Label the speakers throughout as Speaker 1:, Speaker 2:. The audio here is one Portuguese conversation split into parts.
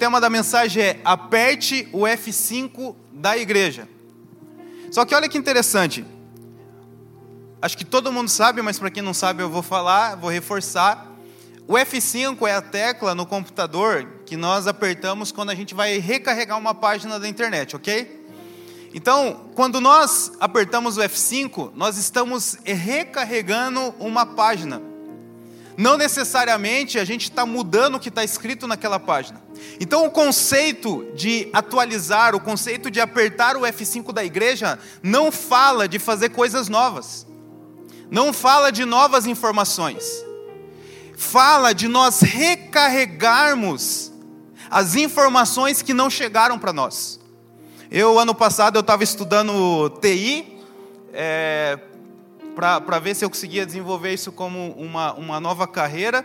Speaker 1: tema da mensagem é aperte o F5 da igreja. Só que olha que interessante. Acho que todo mundo sabe, mas para quem não sabe eu vou falar, vou reforçar. O F5 é a tecla no computador que nós apertamos quando a gente vai recarregar uma página da internet, ok? Então, quando nós apertamos o F5, nós estamos recarregando uma página. Não necessariamente a gente está mudando o que está escrito naquela página. Então, o conceito de atualizar, o conceito de apertar o F5 da igreja, não fala de fazer coisas novas, não fala de novas informações, fala de nós recarregarmos as informações que não chegaram para nós. Eu, ano passado, eu estava estudando TI, é, para ver se eu conseguia desenvolver isso como uma, uma nova carreira.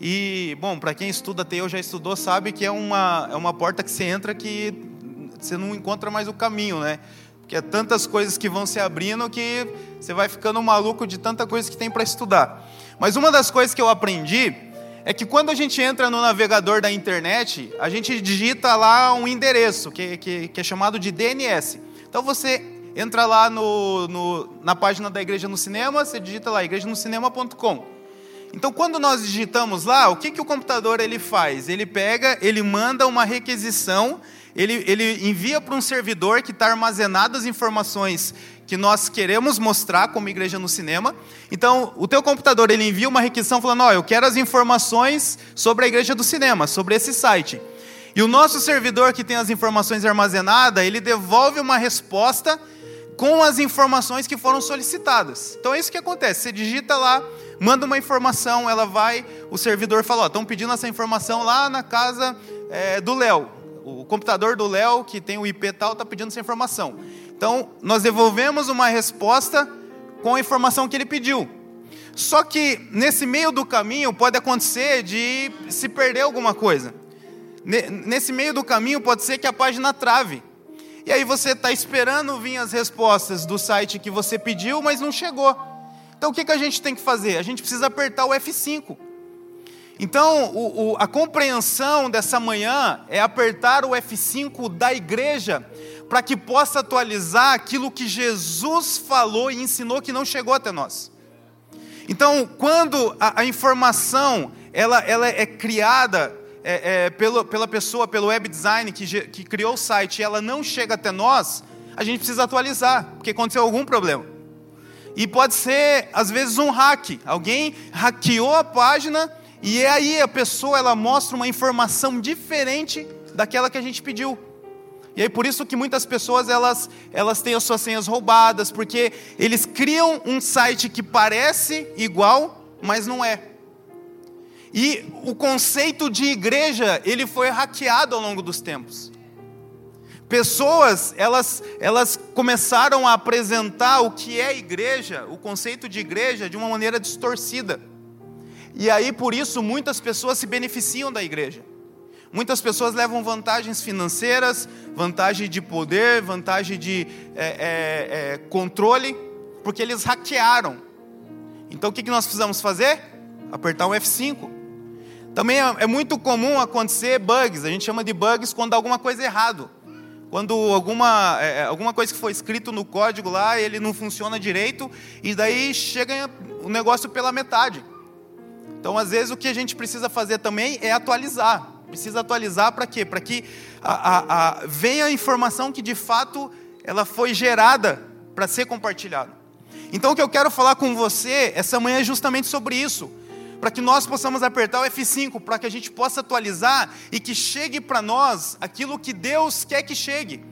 Speaker 1: E, bom, para quem estuda TI ou já estudou, sabe que é uma, é uma porta que você entra que você não encontra mais o caminho, né? Porque é tantas coisas que vão se abrindo que você vai ficando maluco de tanta coisa que tem para estudar. Mas uma das coisas que eu aprendi é que quando a gente entra no navegador da internet, a gente digita lá um endereço, que, que, que é chamado de DNS. Então você entra lá no, no, na página da Igreja no Cinema, você digita lá igrejaноcinema.com. Então, quando nós digitamos lá, o que, que o computador ele faz? Ele pega, ele manda uma requisição, ele, ele envia para um servidor que está armazenado as informações que nós queremos mostrar como igreja no cinema. Então, o teu computador ele envia uma requisição falando: "Ó, oh, eu quero as informações sobre a igreja do cinema, sobre esse site". E o nosso servidor que tem as informações armazenadas, ele devolve uma resposta com as informações que foram solicitadas. Então é isso que acontece. Você digita lá manda uma informação, ela vai, o servidor fala, estão pedindo essa informação lá na casa é, do Léo. O computador do Léo, que tem o IP tal, está pedindo essa informação. Então, nós devolvemos uma resposta com a informação que ele pediu. Só que nesse meio do caminho pode acontecer de se perder alguma coisa. Nesse meio do caminho pode ser que a página trave. E aí você está esperando vir as respostas do site que você pediu, mas não chegou. Então o que, que a gente tem que fazer? A gente precisa apertar o F5. Então, o, o, a compreensão dessa manhã é apertar o F5 da igreja para que possa atualizar aquilo que Jesus falou e ensinou que não chegou até nós. Então, quando a, a informação ela, ela é criada é, é, pelo, pela pessoa, pelo web design que, que criou o site, e ela não chega até nós, a gente precisa atualizar, porque aconteceu algum problema. E pode ser, às vezes, um hack. Alguém hackeou a página e aí a pessoa ela mostra uma informação diferente daquela que a gente pediu. E aí por isso que muitas pessoas elas, elas têm as suas senhas roubadas, porque eles criam um site que parece igual, mas não é. E o conceito de igreja, ele foi hackeado ao longo dos tempos. Pessoas, elas, elas começaram a apresentar o que é igreja, o conceito de igreja, de uma maneira distorcida. E aí, por isso, muitas pessoas se beneficiam da igreja. Muitas pessoas levam vantagens financeiras, vantagem de poder, vantagem de é, é, é, controle, porque eles hackearam. Então, o que nós precisamos fazer? Apertar o F5. Também é, é muito comum acontecer bugs, a gente chama de bugs quando dá alguma coisa errado. Quando alguma, é, é, alguma coisa que foi escrito no código lá, ele não funciona direito, e daí chega o negócio pela metade. Então, às vezes, o que a gente precisa fazer também é atualizar. Precisa atualizar para quê? Para que a, a, a, venha a informação que de fato ela foi gerada para ser compartilhada. Então, o que eu quero falar com você essa manhã é justamente sobre isso para que nós possamos apertar o F5, para que a gente possa atualizar e que chegue para nós aquilo que Deus quer que chegue,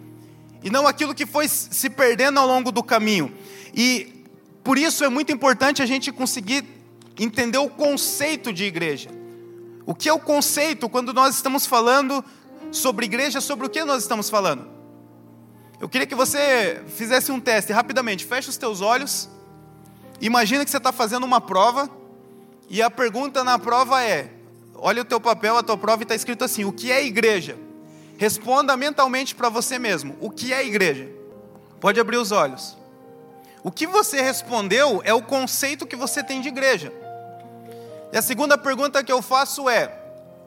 Speaker 1: e não aquilo que foi se perdendo ao longo do caminho. E por isso é muito importante a gente conseguir entender o conceito de igreja. O que é o conceito quando nós estamos falando sobre igreja, sobre o que nós estamos falando? Eu queria que você fizesse um teste rapidamente. Feche os teus olhos. Imagina que você está fazendo uma prova e a pergunta na prova é: olha o teu papel, a tua prova está escrito assim: o que é igreja? Responda mentalmente para você mesmo: o que é igreja? Pode abrir os olhos. O que você respondeu é o conceito que você tem de igreja. E a segunda pergunta que eu faço é: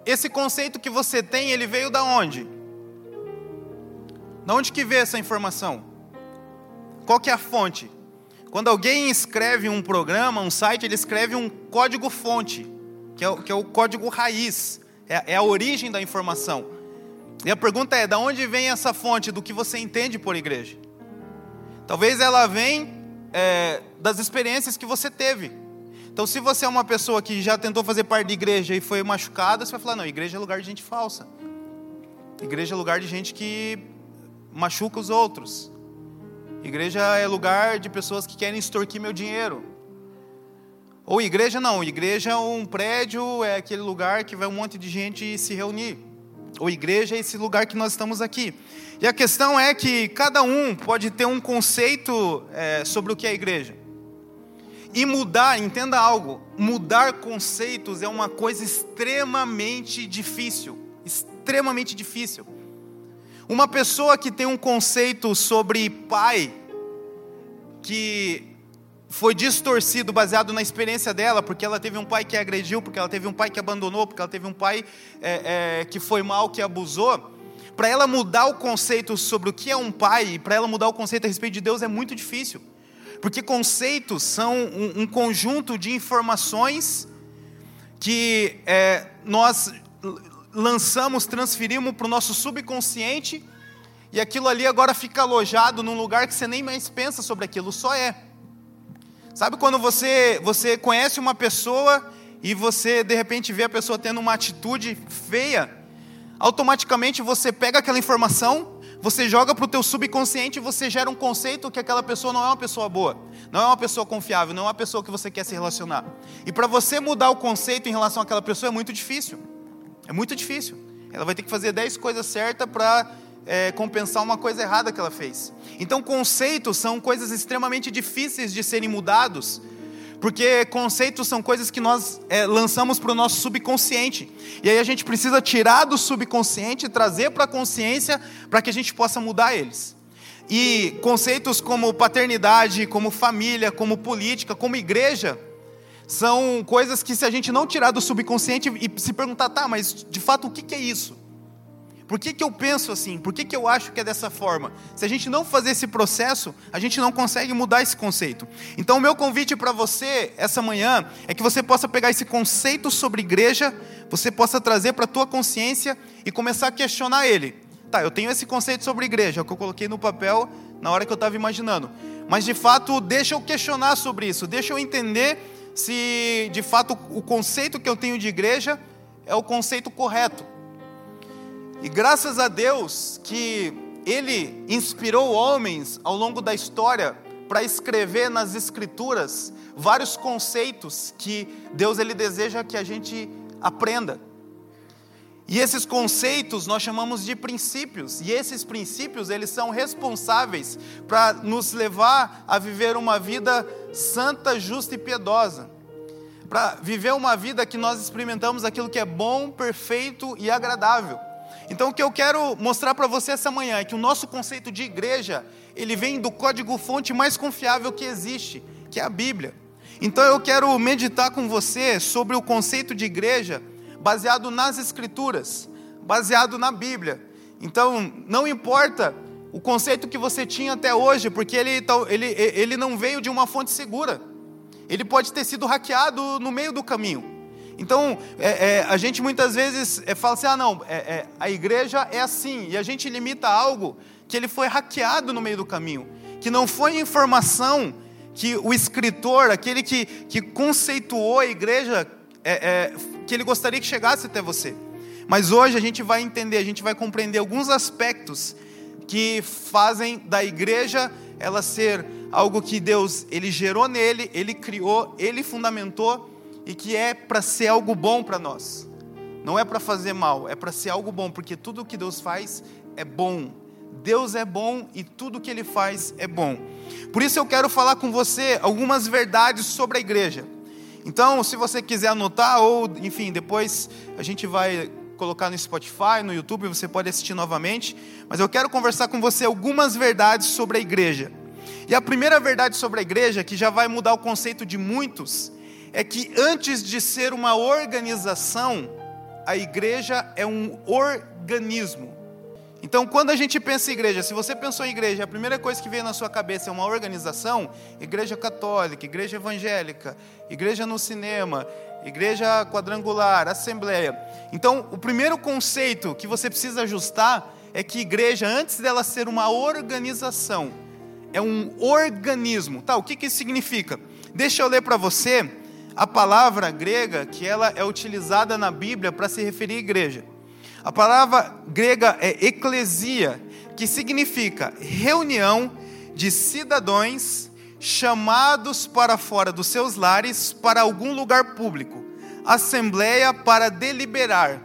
Speaker 1: esse conceito que você tem, ele veio da onde? Da onde que veio essa informação? Qual que é a fonte? Quando alguém escreve um programa, um site, ele escreve um código fonte, que é o, que é o código raiz, é, é a origem da informação. E a pergunta é: da onde vem essa fonte do que você entende por igreja? Talvez ela vem é, das experiências que você teve. Então, se você é uma pessoa que já tentou fazer parte de igreja e foi machucada, você vai falar: não, igreja é lugar de gente falsa. Igreja é lugar de gente que machuca os outros. Igreja é lugar de pessoas que querem extorquir meu dinheiro. Ou igreja não, igreja é um prédio, é aquele lugar que vai um monte de gente se reunir. Ou igreja é esse lugar que nós estamos aqui. E a questão é que cada um pode ter um conceito é, sobre o que é igreja. E mudar, entenda algo, mudar conceitos é uma coisa extremamente difícil. Extremamente difícil. Uma pessoa que tem um conceito sobre pai, que foi distorcido baseado na experiência dela, porque ela teve um pai que agrediu, porque ela teve um pai que abandonou, porque ela teve um pai é, é, que foi mal, que abusou. Para ela mudar o conceito sobre o que é um pai, para ela mudar o conceito a respeito de Deus é muito difícil. Porque conceitos são um, um conjunto de informações que é, nós lançamos, transferimos para o nosso subconsciente, e aquilo ali agora fica alojado num lugar que você nem mais pensa sobre aquilo, só é. Sabe quando você, você conhece uma pessoa e você de repente vê a pessoa tendo uma atitude feia, automaticamente você pega aquela informação, você joga para o teu subconsciente e você gera um conceito que aquela pessoa não é uma pessoa boa, não é uma pessoa confiável, não é uma pessoa que você quer se relacionar. E para você mudar o conceito em relação àquela pessoa é muito difícil. É muito difícil. Ela vai ter que fazer 10 coisas certas para é, compensar uma coisa errada que ela fez. Então, conceitos são coisas extremamente difíceis de serem mudados, porque conceitos são coisas que nós é, lançamos para o nosso subconsciente. E aí a gente precisa tirar do subconsciente e trazer para a consciência para que a gente possa mudar eles. E conceitos como paternidade, como família, como política, como igreja, são coisas que se a gente não tirar do subconsciente e se perguntar, tá, mas de fato o que é isso? Por que, que eu penso assim? Por que, que eu acho que é dessa forma? Se a gente não fazer esse processo, a gente não consegue mudar esse conceito. Então, o meu convite para você essa manhã é que você possa pegar esse conceito sobre igreja, você possa trazer para a tua consciência e começar a questionar ele. Tá, eu tenho esse conceito sobre igreja, é que eu coloquei no papel na hora que eu estava imaginando. Mas de fato, deixa eu questionar sobre isso, deixa eu entender se de fato o conceito que eu tenho de igreja é o conceito correto. E graças a Deus que ele inspirou homens ao longo da história para escrever nas escrituras vários conceitos que Deus ele deseja que a gente aprenda. E esses conceitos nós chamamos de princípios, e esses princípios eles são responsáveis para nos levar a viver uma vida santa, justa e piedosa. Para viver uma vida que nós experimentamos aquilo que é bom, perfeito e agradável. Então o que eu quero mostrar para você essa manhã é que o nosso conceito de igreja, ele vem do código fonte mais confiável que existe, que é a Bíblia. Então eu quero meditar com você sobre o conceito de igreja baseado nas escrituras, baseado na Bíblia. Então, não importa o conceito que você tinha até hoje, porque ele, ele, ele não veio de uma fonte segura. Ele pode ter sido hackeado no meio do caminho. Então, é, é, a gente muitas vezes é, fala assim: ah, não, é, é, a igreja é assim, e a gente limita algo que ele foi hackeado no meio do caminho, que não foi informação que o escritor, aquele que, que conceituou a igreja, é, que ele gostaria que chegasse até você. Mas hoje a gente vai entender, a gente vai compreender alguns aspectos que fazem da igreja ela ser algo que Deus ele gerou nele, ele criou, ele fundamentou e que é para ser algo bom para nós. Não é para fazer mal, é para ser algo bom, porque tudo que Deus faz é bom. Deus é bom e tudo que Ele faz é bom. Por isso eu quero falar com você algumas verdades sobre a igreja. Então, se você quiser anotar, ou enfim, depois a gente vai colocar no Spotify, no YouTube, você pode assistir novamente. Mas eu quero conversar com você algumas verdades sobre a igreja. E a primeira verdade sobre a igreja, que já vai mudar o conceito de muitos, é que antes de ser uma organização, a igreja é um organismo. Então, quando a gente pensa em igreja, se você pensou em igreja, a primeira coisa que veio na sua cabeça é uma organização, igreja católica, igreja evangélica, igreja no cinema, igreja quadrangular, assembleia. Então, o primeiro conceito que você precisa ajustar é que igreja, antes dela ser uma organização, é um organismo. Tá, o que, que isso significa? Deixa eu ler para você a palavra grega que ela é utilizada na Bíblia para se referir à igreja. A palavra grega é eclesia, que significa reunião de cidadãos chamados para fora dos seus lares para algum lugar público, assembleia para deliberar,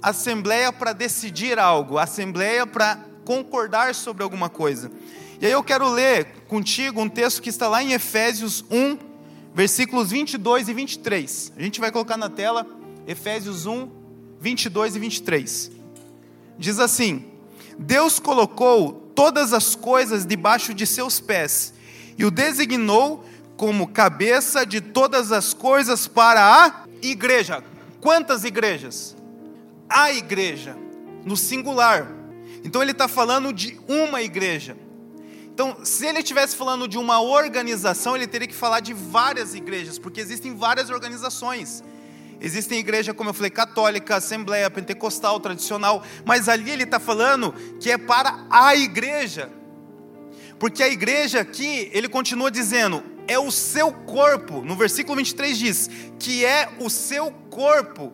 Speaker 1: assembleia para decidir algo, assembleia para concordar sobre alguma coisa. E aí eu quero ler contigo um texto que está lá em Efésios 1, versículos 22 e 23. A gente vai colocar na tela Efésios 1, 22 e 23. Diz assim: Deus colocou todas as coisas debaixo de seus pés e o designou como cabeça de todas as coisas para a igreja. Quantas igrejas? A igreja, no singular. Então ele está falando de uma igreja. Então, se ele estivesse falando de uma organização, ele teria que falar de várias igrejas, porque existem várias organizações. Existem igrejas, como eu falei, católica, assembleia, pentecostal, tradicional, mas ali ele está falando que é para a igreja. Porque a igreja aqui, ele continua dizendo, é o seu corpo. No versículo 23 diz que é o seu corpo,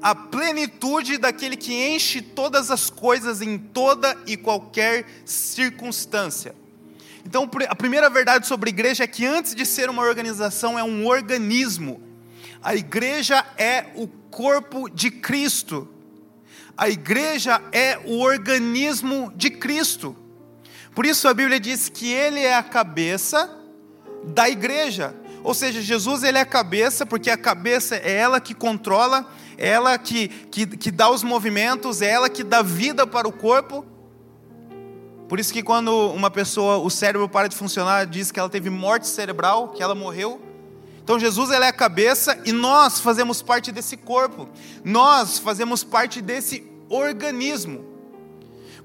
Speaker 1: a plenitude daquele que enche todas as coisas em toda e qualquer circunstância. Então, a primeira verdade sobre a igreja é que antes de ser uma organização, é um organismo a igreja é o corpo de Cristo. A igreja é o organismo de Cristo. Por isso a Bíblia diz que ele é a cabeça da igreja. Ou seja, Jesus ele é a cabeça, porque a cabeça é ela que controla, é ela que, que, que dá os movimentos, é ela que dá vida para o corpo. Por isso que quando uma pessoa, o cérebro para de funcionar, diz que ela teve morte cerebral, que ela morreu. Então Jesus ele é a cabeça e nós fazemos parte desse corpo. Nós fazemos parte desse organismo.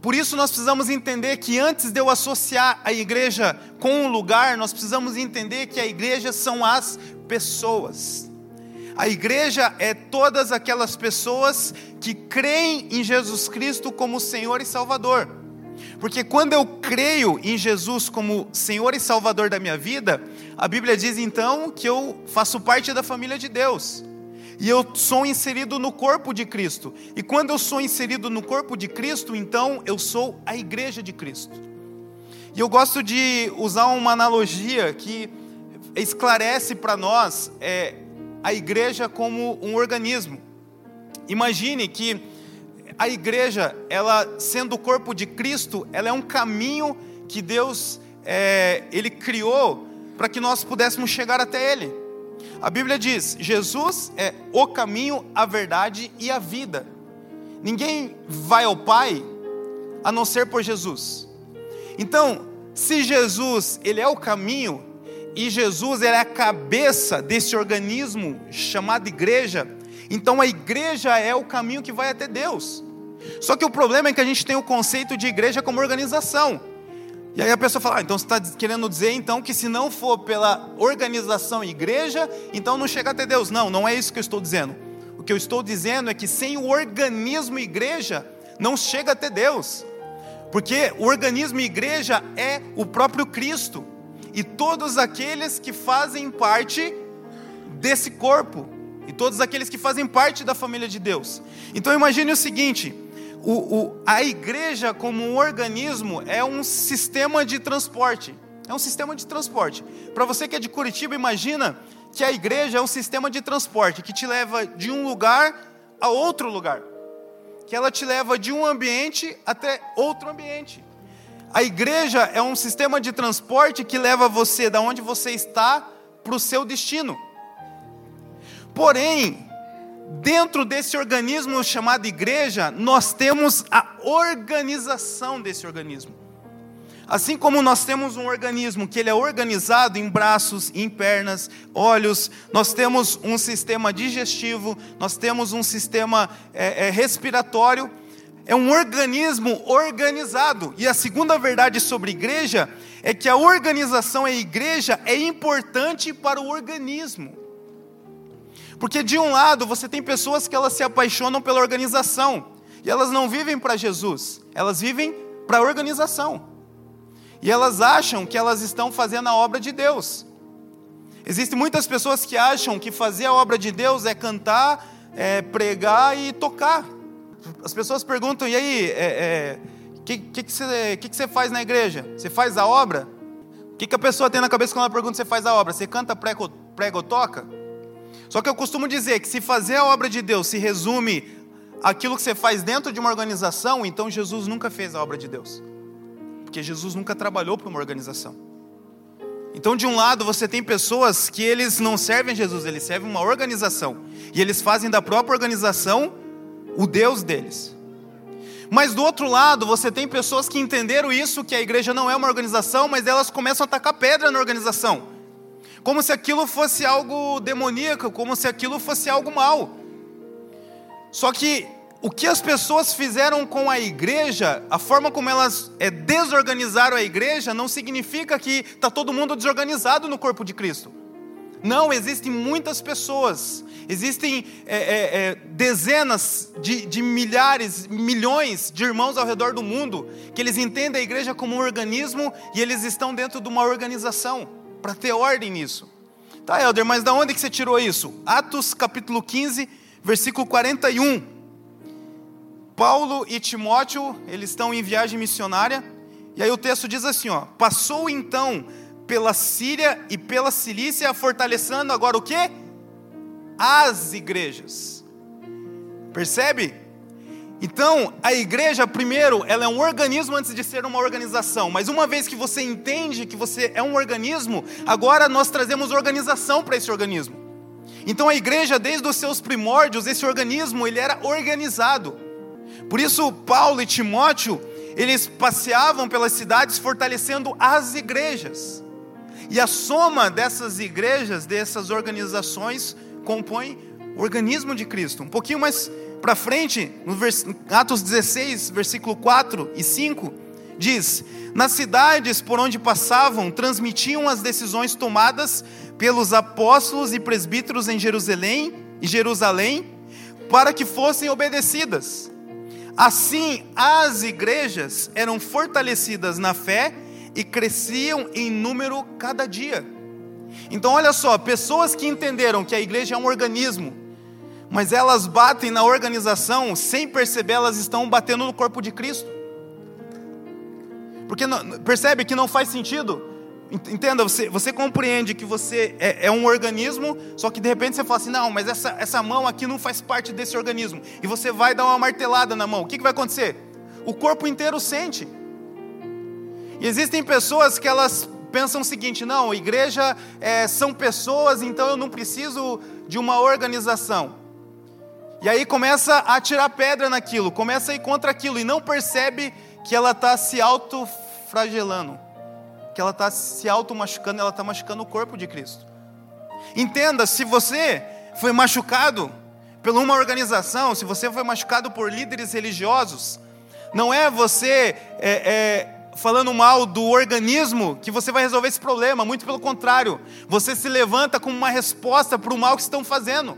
Speaker 1: Por isso nós precisamos entender que antes de eu associar a igreja com um lugar, nós precisamos entender que a igreja são as pessoas. A igreja é todas aquelas pessoas que creem em Jesus Cristo como Senhor e Salvador. Porque quando eu creio em Jesus como Senhor e Salvador da minha vida, a Bíblia diz então que eu faço parte da família de Deus. E eu sou inserido no corpo de Cristo. E quando eu sou inserido no corpo de Cristo, então eu sou a igreja de Cristo. E eu gosto de usar uma analogia que esclarece para nós é, a igreja como um organismo. Imagine que a igreja, ela sendo o corpo de Cristo, ela é um caminho que Deus é, ele criou para que nós pudéssemos chegar até Ele. A Bíblia diz: Jesus é o caminho, a verdade e a vida. Ninguém vai ao Pai a não ser por Jesus. Então, se Jesus ele é o caminho e Jesus ele é a cabeça desse organismo chamado igreja, então a igreja é o caminho que vai até Deus. Só que o problema é que a gente tem o conceito de igreja como organização. E aí a pessoa fala, ah, então você está querendo dizer então que se não for pela organização igreja, então não chega até Deus. Não, não é isso que eu estou dizendo. O que eu estou dizendo é que sem o organismo igreja, não chega até Deus. Porque o organismo igreja é o próprio Cristo. E todos aqueles que fazem parte desse corpo. E todos aqueles que fazem parte da família de Deus. Então imagine o seguinte: o, o, a igreja, como um organismo, é um sistema de transporte. É um sistema de transporte. Para você que é de Curitiba, imagina que a igreja é um sistema de transporte que te leva de um lugar a outro lugar. Que ela te leva de um ambiente até outro ambiente. A igreja é um sistema de transporte que leva você da onde você está para o seu destino. Porém, dentro desse organismo chamado igreja, nós temos a organização desse organismo. Assim como nós temos um organismo que ele é organizado em braços, em pernas, olhos, nós temos um sistema digestivo, nós temos um sistema é, é, respiratório, é um organismo organizado. E a segunda verdade sobre igreja é que a organização em igreja é importante para o organismo. Porque de um lado você tem pessoas que elas se apaixonam pela organização e elas não vivem para Jesus, elas vivem para a organização. E elas acham que elas estão fazendo a obra de Deus. Existem muitas pessoas que acham que fazer a obra de Deus é cantar, é pregar e tocar. As pessoas perguntam: e aí, o é, é, que, que, que, você, que, que você faz na igreja? Você faz a obra? O que, que a pessoa tem na cabeça quando ela pergunta se você faz a obra? Você canta, prega, prega ou toca? Só que eu costumo dizer que se fazer a obra de Deus se resume aquilo que você faz dentro de uma organização, então Jesus nunca fez a obra de Deus porque Jesus nunca trabalhou para uma organização. Então, de um lado, você tem pessoas que eles não servem Jesus, eles servem uma organização. E eles fazem da própria organização o Deus deles. Mas do outro lado, você tem pessoas que entenderam isso, que a igreja não é uma organização, mas elas começam a tacar pedra na organização. Como se aquilo fosse algo demoníaco, como se aquilo fosse algo mal. Só que o que as pessoas fizeram com a igreja, a forma como elas é, desorganizaram a igreja, não significa que está todo mundo desorganizado no corpo de Cristo. Não, existem muitas pessoas, existem é, é, é, dezenas de, de milhares, milhões de irmãos ao redor do mundo que eles entendem a igreja como um organismo e eles estão dentro de uma organização para ter ordem nisso. Tá, Helder, mas da onde que você tirou isso? Atos capítulo 15, versículo 41. Paulo e Timóteo, eles estão em viagem missionária, e aí o texto diz assim, ó: "Passou então pela Síria e pela Cilícia, fortalecendo agora o quê? As igrejas. Percebe? Então, a igreja, primeiro, ela é um organismo antes de ser uma organização. Mas uma vez que você entende que você é um organismo, agora nós trazemos organização para esse organismo. Então, a igreja, desde os seus primórdios, esse organismo, ele era organizado. Por isso, Paulo e Timóteo, eles passeavam pelas cidades fortalecendo as igrejas. E a soma dessas igrejas, dessas organizações, compõe o organismo de Cristo. Um pouquinho mais para frente, no Atos 16, versículo 4 e 5, diz: Nas cidades por onde passavam, transmitiam as decisões tomadas pelos apóstolos e presbíteros em Jerusalém, em Jerusalém, para que fossem obedecidas. Assim, as igrejas eram fortalecidas na fé e cresciam em número cada dia. Então, olha só, pessoas que entenderam que a igreja é um organismo, mas elas batem na organização, sem perceber, elas estão batendo no corpo de Cristo. Porque não, percebe que não faz sentido Entenda, você, você compreende que você é, é, um organismo, só que de repente você fala assim: não, mas essa, essa mão aqui não faz parte desse organismo. E você vai dar uma martelada na mão. O que, que vai acontecer? O corpo inteiro sente. E existem pessoas que elas pensam o seguinte: não, igreja é, são pessoas, então eu não preciso de uma organização. E aí começa a tirar pedra naquilo, começa a ir contra aquilo, e não percebe que ela está se autofragelando que ela está se auto-machucando, ela está machucando o corpo de Cristo. Entenda, se você foi machucado por uma organização, se você foi machucado por líderes religiosos, não é você é, é, falando mal do organismo que você vai resolver esse problema, muito pelo contrário, você se levanta como uma resposta para o mal que estão fazendo.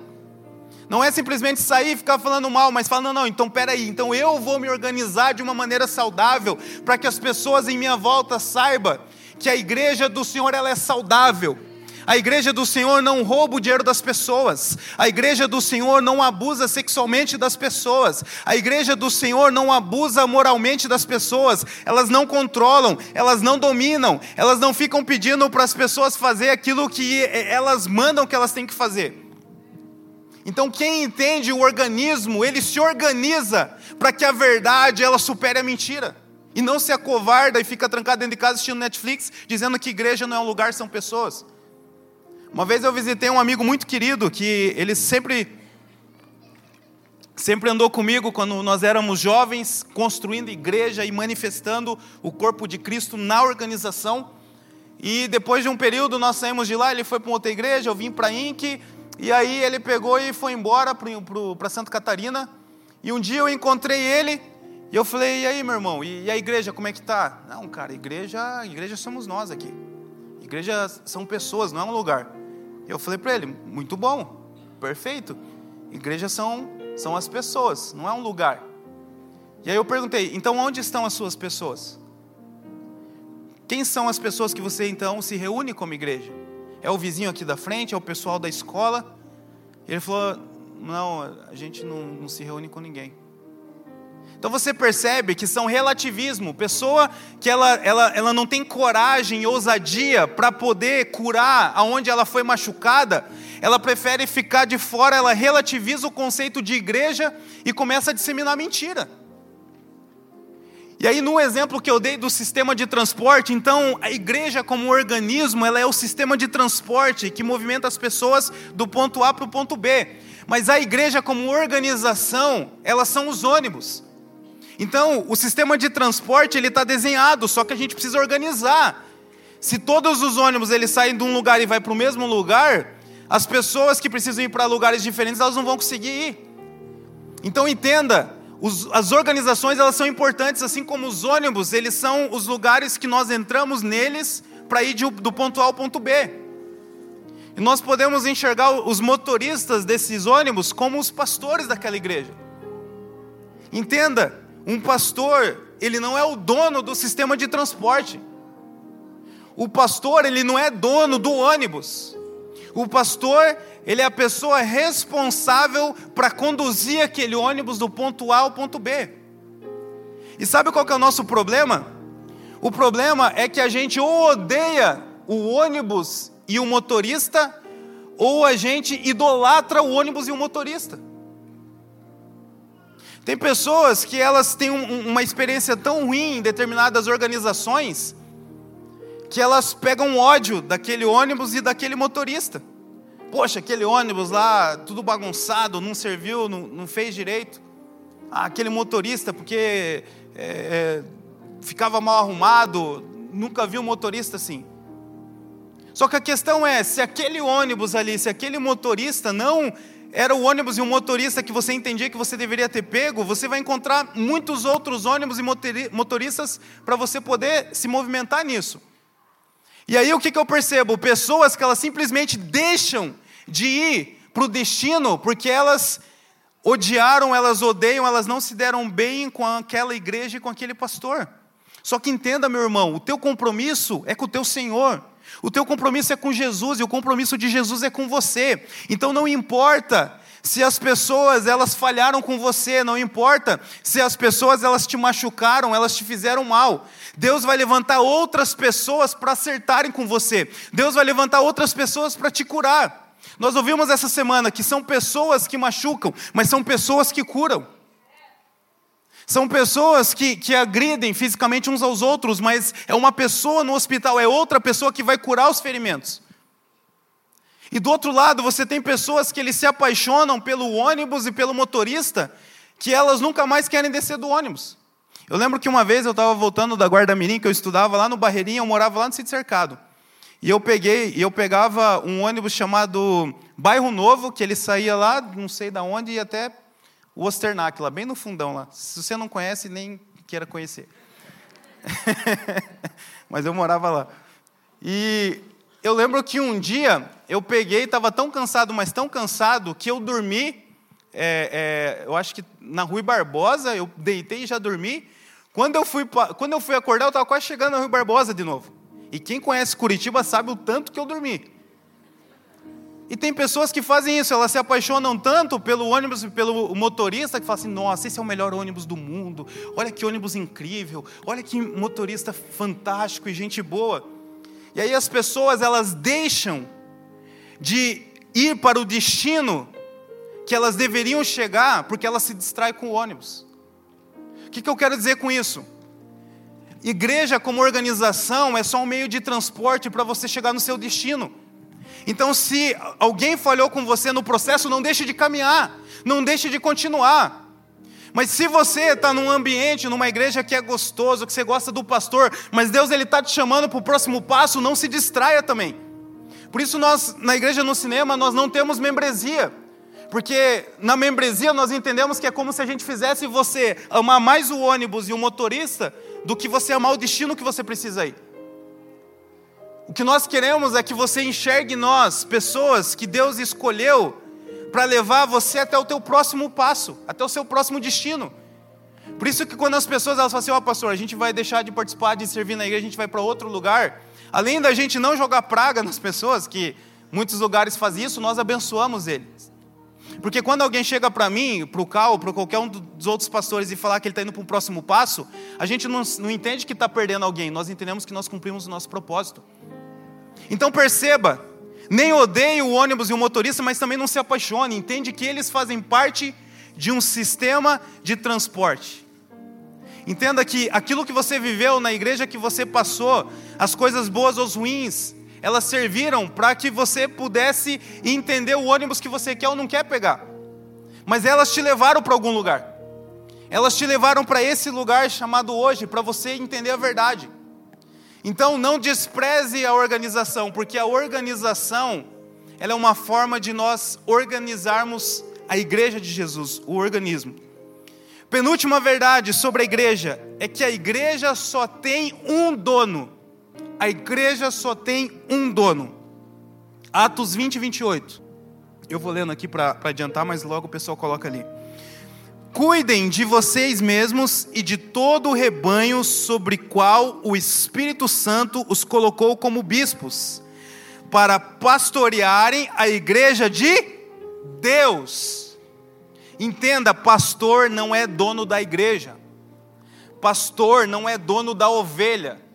Speaker 1: Não é simplesmente sair e ficar falando mal, mas falando, não, então peraí, então eu vou me organizar de uma maneira saudável para que as pessoas em minha volta saibam que a igreja do Senhor ela é saudável. A igreja do Senhor não rouba o dinheiro das pessoas. A igreja do Senhor não abusa sexualmente das pessoas. A igreja do Senhor não abusa moralmente das pessoas. Elas não controlam, elas não dominam, elas não ficam pedindo para as pessoas fazer aquilo que elas mandam que elas têm que fazer. Então, quem entende o organismo, ele se organiza para que a verdade ela supere a mentira. E não se acovarda e fica trancado dentro de casa assistindo Netflix, dizendo que igreja não é um lugar, são pessoas. Uma vez eu visitei um amigo muito querido que ele sempre sempre andou comigo quando nós éramos jovens, construindo igreja e manifestando o corpo de Cristo na organização. E depois de um período nós saímos de lá, ele foi para outra igreja, eu vim para a INC, e aí ele pegou e foi embora para Santa Catarina. E um dia eu encontrei ele e eu falei: "E aí, meu irmão? E, a igreja como é que tá?" "Não, cara, igreja, igreja somos nós aqui. Igreja são pessoas, não é um lugar." Eu falei para ele: "Muito bom. Perfeito. Igreja são são as pessoas, não é um lugar." E aí eu perguntei: "Então onde estão as suas pessoas?" Quem são as pessoas que você então se reúne como igreja? É o vizinho aqui da frente? É o pessoal da escola? Ele falou: Não, a gente não, não se reúne com ninguém. Então você percebe que são relativismo, pessoa que ela, ela, ela não tem coragem e ousadia para poder curar aonde ela foi machucada, ela prefere ficar de fora, ela relativiza o conceito de igreja e começa a disseminar mentira. E aí, no exemplo que eu dei do sistema de transporte, então a igreja, como organismo, ela é o sistema de transporte que movimenta as pessoas do ponto A para o ponto B. Mas a igreja, como organização, elas são os ônibus. Então, o sistema de transporte ele está desenhado, só que a gente precisa organizar. Se todos os ônibus eles saem de um lugar e vai para o mesmo lugar, as pessoas que precisam ir para lugares diferentes elas não vão conseguir ir. Então entenda, os, as organizações elas são importantes, assim como os ônibus, eles são os lugares que nós entramos neles para ir de, do ponto A ao ponto B. E nós podemos enxergar os motoristas desses ônibus como os pastores daquela igreja. Entenda, um pastor, ele não é o dono do sistema de transporte. O pastor, ele não é dono do ônibus. O pastor, ele é a pessoa responsável para conduzir aquele ônibus do ponto A ao ponto B. E sabe qual que é o nosso problema? O problema é que a gente ou odeia o ônibus e o motorista, ou a gente idolatra o ônibus e o motorista. Tem pessoas que elas têm um, uma experiência tão ruim em determinadas organizações que elas pegam ódio daquele ônibus e daquele motorista. Poxa, aquele ônibus lá, tudo bagunçado, não serviu, não, não fez direito. Ah, aquele motorista, porque é, é, ficava mal arrumado, nunca vi um motorista assim. Só que a questão é: se aquele ônibus ali, se aquele motorista não era o ônibus e o motorista que você entendia que você deveria ter pego, você vai encontrar muitos outros ônibus e motoristas para você poder se movimentar nisso. E aí o que, que eu percebo? Pessoas que elas simplesmente deixam de ir para o destino porque elas odiaram, elas odeiam, elas não se deram bem com aquela igreja e com aquele pastor. Só que entenda, meu irmão, o teu compromisso é com o teu Senhor. O teu compromisso é com Jesus e o compromisso de Jesus é com você. Então não importa se as pessoas elas falharam com você, não importa se as pessoas elas te machucaram, elas te fizeram mal. Deus vai levantar outras pessoas para acertarem com você. Deus vai levantar outras pessoas para te curar. Nós ouvimos essa semana que são pessoas que machucam, mas são pessoas que curam. São pessoas que, que agridem fisicamente uns aos outros, mas é uma pessoa no hospital, é outra pessoa que vai curar os ferimentos. E do outro lado, você tem pessoas que eles se apaixonam pelo ônibus e pelo motorista, que elas nunca mais querem descer do ônibus. Eu lembro que uma vez eu estava voltando da Guarda Mirim, que eu estudava lá no Barreirinha, eu morava lá no Sítio Cercado. E eu peguei, eu pegava um ônibus chamado Bairro Novo, que ele saía lá, não sei da onde, e até o Osternac, lá bem no fundão lá. Se você não conhece, nem queira conhecer. Mas eu morava lá. E eu lembro que um dia eu peguei, estava tão cansado, mas tão cansado, que eu dormi, é, é, eu acho que na Rui Barbosa, eu deitei e já dormi. Quando eu fui, quando eu fui acordar, eu estava quase chegando na Rui Barbosa de novo. E quem conhece Curitiba sabe o tanto que eu dormi. E tem pessoas que fazem isso, elas se apaixonam tanto pelo ônibus pelo motorista que falam assim: nossa, esse é o melhor ônibus do mundo, olha que ônibus incrível, olha que motorista fantástico e gente boa. E aí as pessoas elas deixam de ir para o destino que elas deveriam chegar porque elas se distraem com o ônibus. O que, que eu quero dizer com isso? Igreja como organização é só um meio de transporte para você chegar no seu destino. Então, se alguém falhou com você no processo, não deixe de caminhar, não deixe de continuar. Mas se você está num ambiente, numa igreja que é gostoso, que você gosta do pastor, mas Deus ele está te chamando para o próximo passo, não se distraia também. Por isso nós, na igreja no cinema, nós não temos membresia. Porque na membresia nós entendemos que é como se a gente fizesse você amar mais o ônibus e o motorista do que você amar o destino que você precisa ir. O que nós queremos é que você enxergue nós, pessoas que Deus escolheu para levar você até o teu próximo passo, até o seu próximo destino. Por isso que quando as pessoas elas falam assim, ó oh, pastor, a gente vai deixar de participar, de servir na igreja, a gente vai para outro lugar. Além da gente não jogar praga nas pessoas, que muitos lugares fazem isso, nós abençoamos eles. Porque quando alguém chega para mim, para o Cal, para qualquer um dos outros pastores e falar que ele está indo para um próximo passo, a gente não, não entende que está perdendo alguém, nós entendemos que nós cumprimos o nosso propósito. Então perceba, nem odeie o ônibus e o motorista, mas também não se apaixone. Entende que eles fazem parte de um sistema de transporte. Entenda que aquilo que você viveu na igreja que você passou, as coisas boas ou ruins, elas serviram para que você pudesse entender o ônibus que você quer ou não quer pegar. Mas elas te levaram para algum lugar. Elas te levaram para esse lugar chamado hoje, para você entender a verdade. Então não despreze a organização, porque a organização ela é uma forma de nós organizarmos a igreja de Jesus, o organismo. Penúltima verdade sobre a igreja é que a igreja só tem um dono. A igreja só tem um dono. Atos 20 e 28. Eu vou lendo aqui para adiantar, mas logo o pessoal coloca ali. Cuidem de vocês mesmos e de todo o rebanho sobre qual o Espírito Santo os colocou como bispos, para pastorearem a igreja de Deus. Entenda, pastor não é dono da igreja. Pastor não é dono da ovelha.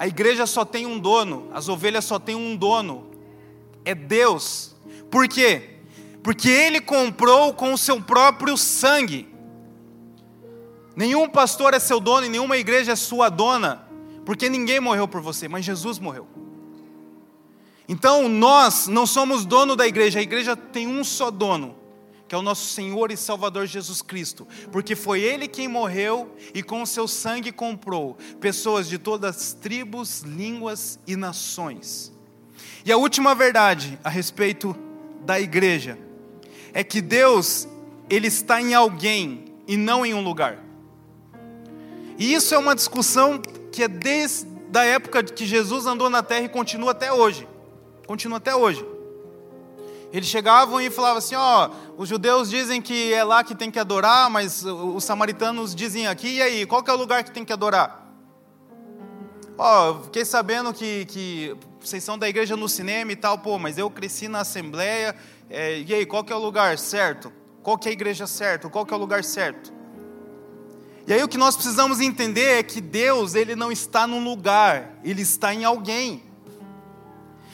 Speaker 1: A igreja só tem um dono, as ovelhas só têm um dono. É Deus. Por quê? porque ele comprou com o seu próprio sangue. Nenhum pastor é seu dono e nenhuma igreja é sua dona, porque ninguém morreu por você, mas Jesus morreu. Então nós não somos dono da igreja, a igreja tem um só dono, que é o nosso Senhor e Salvador Jesus Cristo, porque foi Ele quem morreu e com o seu sangue comprou pessoas de todas as tribos, línguas e nações. E a última verdade a respeito da igreja é que Deus, ele está em alguém e não em um lugar. E isso é uma discussão que é desde a época que Jesus andou na terra e continua até hoje. Continua até hoje. Eles chegavam e falavam assim: ó, os judeus dizem que é lá que tem que adorar, mas os samaritanos dizem aqui, e aí, qual que é o lugar que tem que adorar? Ó, fiquei sabendo que, que vocês são da igreja no cinema e tal, pô, mas eu cresci na assembleia é, e aí, qual que é o lugar certo? Qual que é a igreja certa? Qual que é o lugar certo? E aí o que nós precisamos entender é que Deus, ele não está num lugar, ele está em alguém.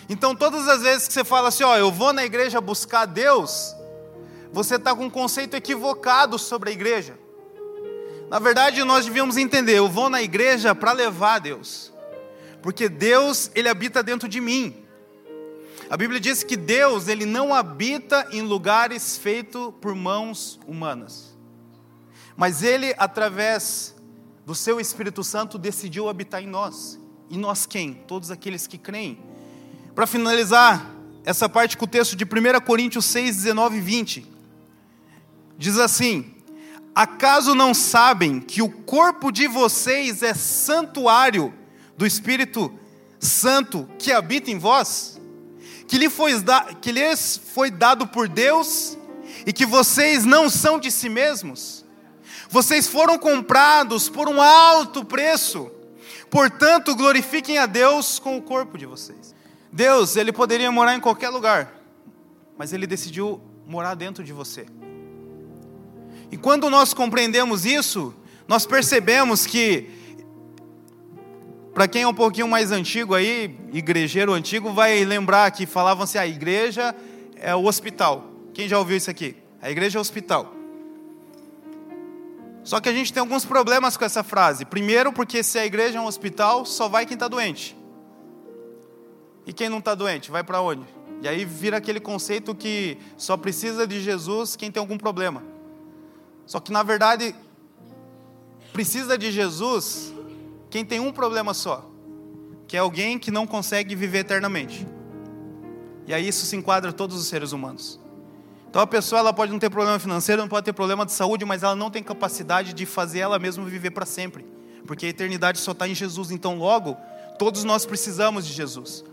Speaker 1: Então, todas as vezes que você fala assim, ó, eu vou na igreja buscar Deus, você está com um conceito equivocado sobre a igreja. Na verdade, nós devíamos entender, eu vou na igreja para levar Deus. Porque Deus, ele habita dentro de mim. A Bíblia diz que Deus, ele não habita em lugares feitos por mãos humanas. Mas ele, através do seu Espírito Santo, decidiu habitar em nós. E nós quem? Todos aqueles que creem. Para finalizar essa parte com o texto de 1 Coríntios 6, 19 e 20. Diz assim: Acaso não sabem que o corpo de vocês é santuário do Espírito Santo que habita em vós? que, lhe foi que lhes foi dado por Deus e que vocês não são de si mesmos. Vocês foram comprados por um alto preço. Portanto, glorifiquem a Deus com o corpo de vocês. Deus, ele poderia morar em qualquer lugar, mas ele decidiu morar dentro de você. E quando nós compreendemos isso, nós percebemos que para quem é um pouquinho mais antigo aí, igrejeiro antigo, vai lembrar que falavam assim: a igreja é o hospital. Quem já ouviu isso aqui? A igreja é o hospital. Só que a gente tem alguns problemas com essa frase. Primeiro, porque se a igreja é um hospital, só vai quem está doente. E quem não está doente, vai para onde? E aí vira aquele conceito que só precisa de Jesus quem tem algum problema. Só que na verdade, precisa de Jesus quem tem um problema só, que é alguém que não consegue viver eternamente. E aí isso se enquadra todos os seres humanos. Então a pessoa ela pode não ter problema financeiro, não pode ter problema de saúde, mas ela não tem capacidade de fazer ela mesma viver para sempre, porque a eternidade só está em Jesus. Então logo todos nós precisamos de Jesus.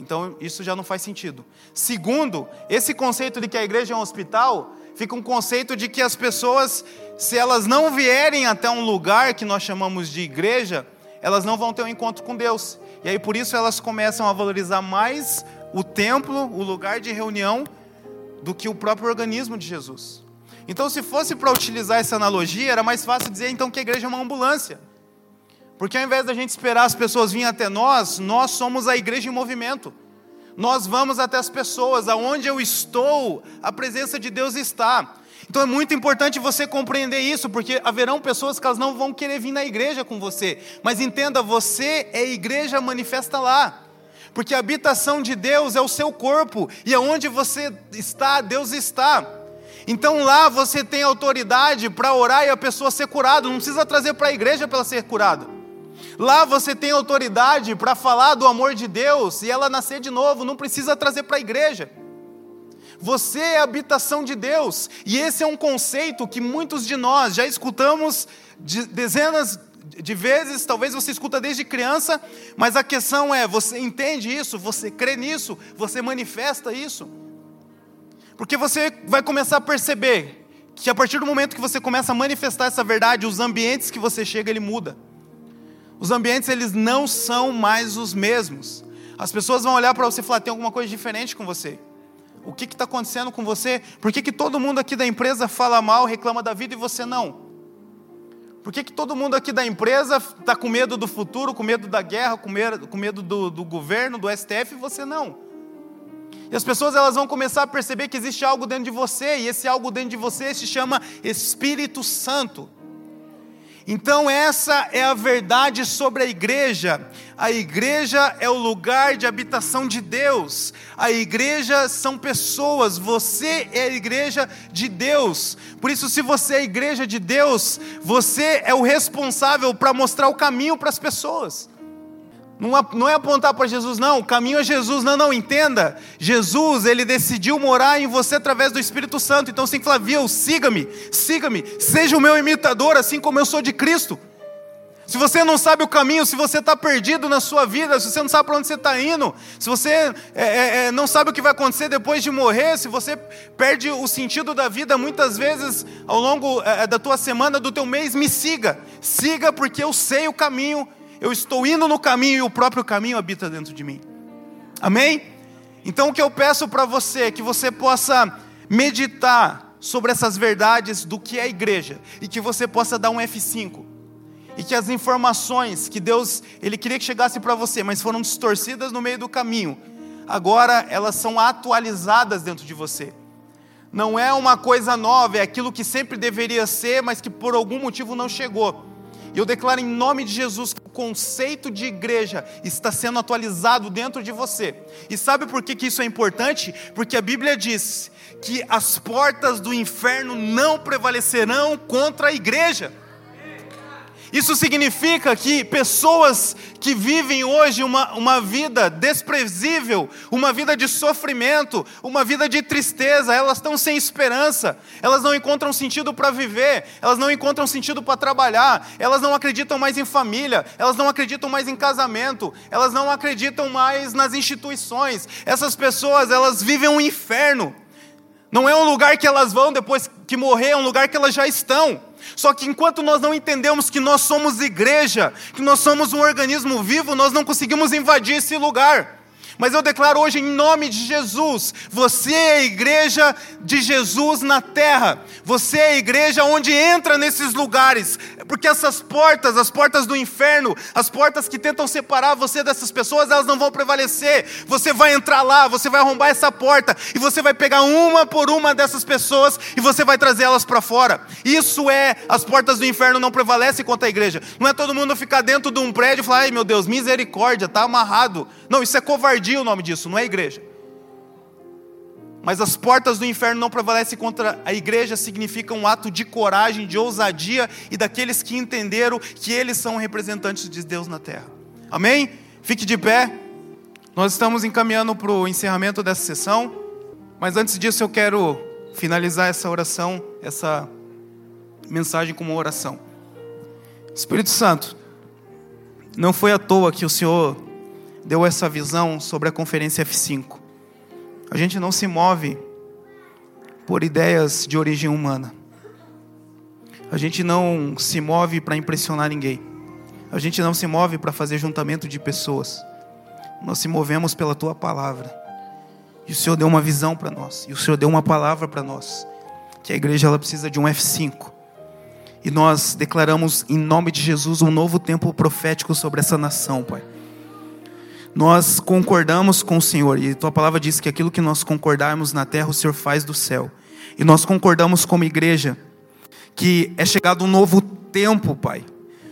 Speaker 1: Então isso já não faz sentido. Segundo, esse conceito de que a igreja é um hospital, fica um conceito de que as pessoas, se elas não vierem até um lugar que nós chamamos de igreja, elas não vão ter um encontro com Deus. E aí por isso elas começam a valorizar mais o templo, o lugar de reunião, do que o próprio organismo de Jesus. Então, se fosse para utilizar essa analogia, era mais fácil dizer então que a igreja é uma ambulância. Porque ao invés da gente esperar as pessoas virem até nós, nós somos a igreja em movimento. Nós vamos até as pessoas, aonde eu estou, a presença de Deus está. Então é muito importante você compreender isso, porque haverão pessoas que elas não vão querer vir na igreja com você. Mas entenda, você é igreja manifesta lá. Porque a habitação de Deus é o seu corpo, e aonde você está, Deus está. Então lá você tem autoridade para orar e a pessoa ser curada, não precisa trazer para a igreja para ela ser curada. Lá você tem autoridade para falar do amor de Deus e ela nascer de novo, não precisa trazer para a igreja. Você é a habitação de Deus, e esse é um conceito que muitos de nós já escutamos de dezenas de vezes, talvez você escuta desde criança, mas a questão é: você entende isso, você crê nisso, você manifesta isso? Porque você vai começar a perceber que a partir do momento que você começa a manifestar essa verdade, os ambientes que você chega, ele muda. Os ambientes eles não são mais os mesmos. As pessoas vão olhar para você e falar: tem alguma coisa diferente com você. O que está acontecendo com você? Por que, que todo mundo aqui da empresa fala mal, reclama da vida e você não? Por que, que todo mundo aqui da empresa está com medo do futuro, com medo da guerra, com medo, com medo do, do governo, do STF e você não? E as pessoas elas vão começar a perceber que existe algo dentro de você, e esse algo dentro de você se chama Espírito Santo. Então, essa é a verdade sobre a igreja. A igreja é o lugar de habitação de Deus. A igreja são pessoas. Você é a igreja de Deus. Por isso, se você é a igreja de Deus, você é o responsável para mostrar o caminho para as pessoas. Não é apontar para Jesus, não. O caminho é Jesus. Não, não, entenda. Jesus, ele decidiu morar em você através do Espírito Santo. Então falar, viu, siga-me, siga-me, seja o meu imitador, assim como eu sou de Cristo. Se você não sabe o caminho, se você está perdido na sua vida, se você não sabe para onde você está indo, se você é, é, é, não sabe o que vai acontecer depois de morrer, se você perde o sentido da vida muitas vezes ao longo é, é, da tua semana, do teu mês, me siga. Siga porque eu sei o caminho eu estou indo no caminho e o próprio caminho habita dentro de mim. Amém? Então o que eu peço para você é que você possa meditar sobre essas verdades do que é a igreja e que você possa dar um F5 e que as informações que Deus ele queria que chegasse para você, mas foram distorcidas no meio do caminho, agora elas são atualizadas dentro de você. Não é uma coisa nova, é aquilo que sempre deveria ser, mas que por algum motivo não chegou. Eu declaro em nome de Jesus que o conceito de igreja está sendo atualizado dentro de você. E sabe por que, que isso é importante? Porque a Bíblia diz que as portas do inferno não prevalecerão contra a igreja. Isso significa que pessoas que vivem hoje uma, uma vida desprezível, uma vida de sofrimento, uma vida de tristeza, elas estão sem esperança, elas não encontram sentido para viver, elas não encontram sentido para trabalhar, elas não acreditam mais em família, elas não acreditam mais em casamento, elas não acreditam mais nas instituições. Essas pessoas, elas vivem um inferno. Não é um lugar que elas vão depois que morrer, é um lugar que elas já estão. Só que enquanto nós não entendemos que nós somos igreja, que nós somos um organismo vivo, nós não conseguimos invadir esse lugar. Mas eu declaro hoje em nome de Jesus: você é a igreja de Jesus na terra. Você é a igreja onde entra nesses lugares. Porque essas portas, as portas do inferno, as portas que tentam separar você dessas pessoas, elas não vão prevalecer. Você vai entrar lá, você vai arrombar essa porta e você vai pegar uma por uma dessas pessoas e você vai trazer elas para fora. Isso é as portas do inferno não prevalecem contra a igreja. Não é todo mundo ficar dentro de um prédio e falar: "Ai, meu Deus, misericórdia, tá amarrado". Não, isso é covardia o nome disso, não é igreja. Mas as portas do inferno não prevalecem contra a igreja, significa um ato de coragem, de ousadia e daqueles que entenderam que eles são representantes de Deus na terra. Amém? Fique de pé. Nós estamos encaminhando para o encerramento dessa sessão, mas antes disso eu quero finalizar essa oração, essa mensagem com uma oração. Espírito Santo, não foi à toa que o Senhor deu essa visão sobre a conferência F5. A gente não se move por ideias de origem humana. A gente não se move para impressionar ninguém. A gente não se move para fazer juntamento de pessoas. Nós se movemos pela tua palavra. E o Senhor deu uma visão para nós. E o Senhor deu uma palavra para nós. Que a igreja ela precisa de um F5. E nós declaramos em nome de Jesus um novo tempo profético sobre essa nação, Pai nós concordamos com o Senhor, e tua palavra diz que aquilo que nós concordarmos na terra, o Senhor faz do céu. E nós concordamos como igreja que é chegado um novo tempo, Pai,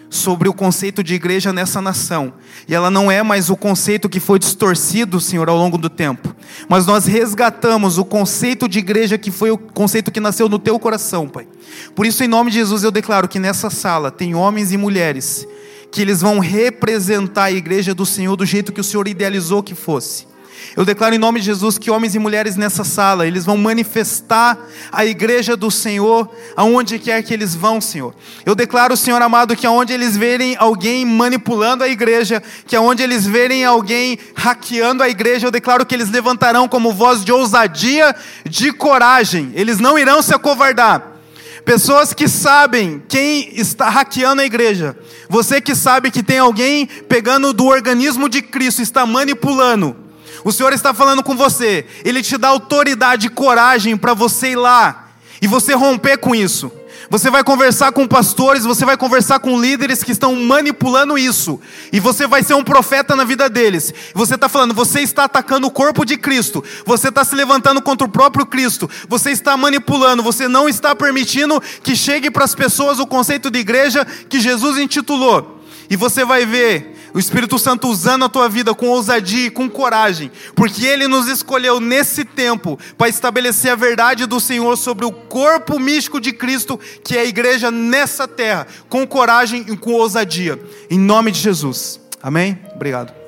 Speaker 1: sobre o conceito de igreja nessa nação. E ela não é mais o conceito que foi distorcido, Senhor, ao longo do tempo. Mas nós resgatamos o conceito de igreja que foi o conceito que nasceu no teu coração, Pai. Por isso, em nome de Jesus, eu declaro que nessa sala tem homens e mulheres que eles vão representar a igreja do Senhor do jeito que o Senhor idealizou que fosse. Eu declaro em nome de Jesus que homens e mulheres nessa sala, eles vão manifestar a igreja do Senhor aonde quer que eles vão, Senhor. Eu declaro, Senhor amado, que aonde eles verem alguém manipulando a igreja, que aonde eles verem alguém hackeando a igreja, eu declaro que eles levantarão como voz de ousadia, de coragem. Eles não irão se acovardar Pessoas que sabem quem está hackeando a igreja. Você que sabe que tem alguém pegando do organismo de Cristo, está manipulando. O Senhor está falando com você. Ele te dá autoridade e coragem para você ir lá e você romper com isso. Você vai conversar com pastores, você vai conversar com líderes que estão manipulando isso. E você vai ser um profeta na vida deles. Você está falando, você está atacando o corpo de Cristo. Você está se levantando contra o próprio Cristo. Você está manipulando. Você não está permitindo que chegue para as pessoas o conceito de igreja que Jesus intitulou. E você vai ver o Espírito Santo usando a tua vida com ousadia e com coragem, porque Ele nos escolheu nesse tempo para estabelecer a verdade do Senhor sobre o corpo místico de Cristo, que é a igreja nessa terra, com coragem e com ousadia. Em nome de Jesus. Amém? Obrigado.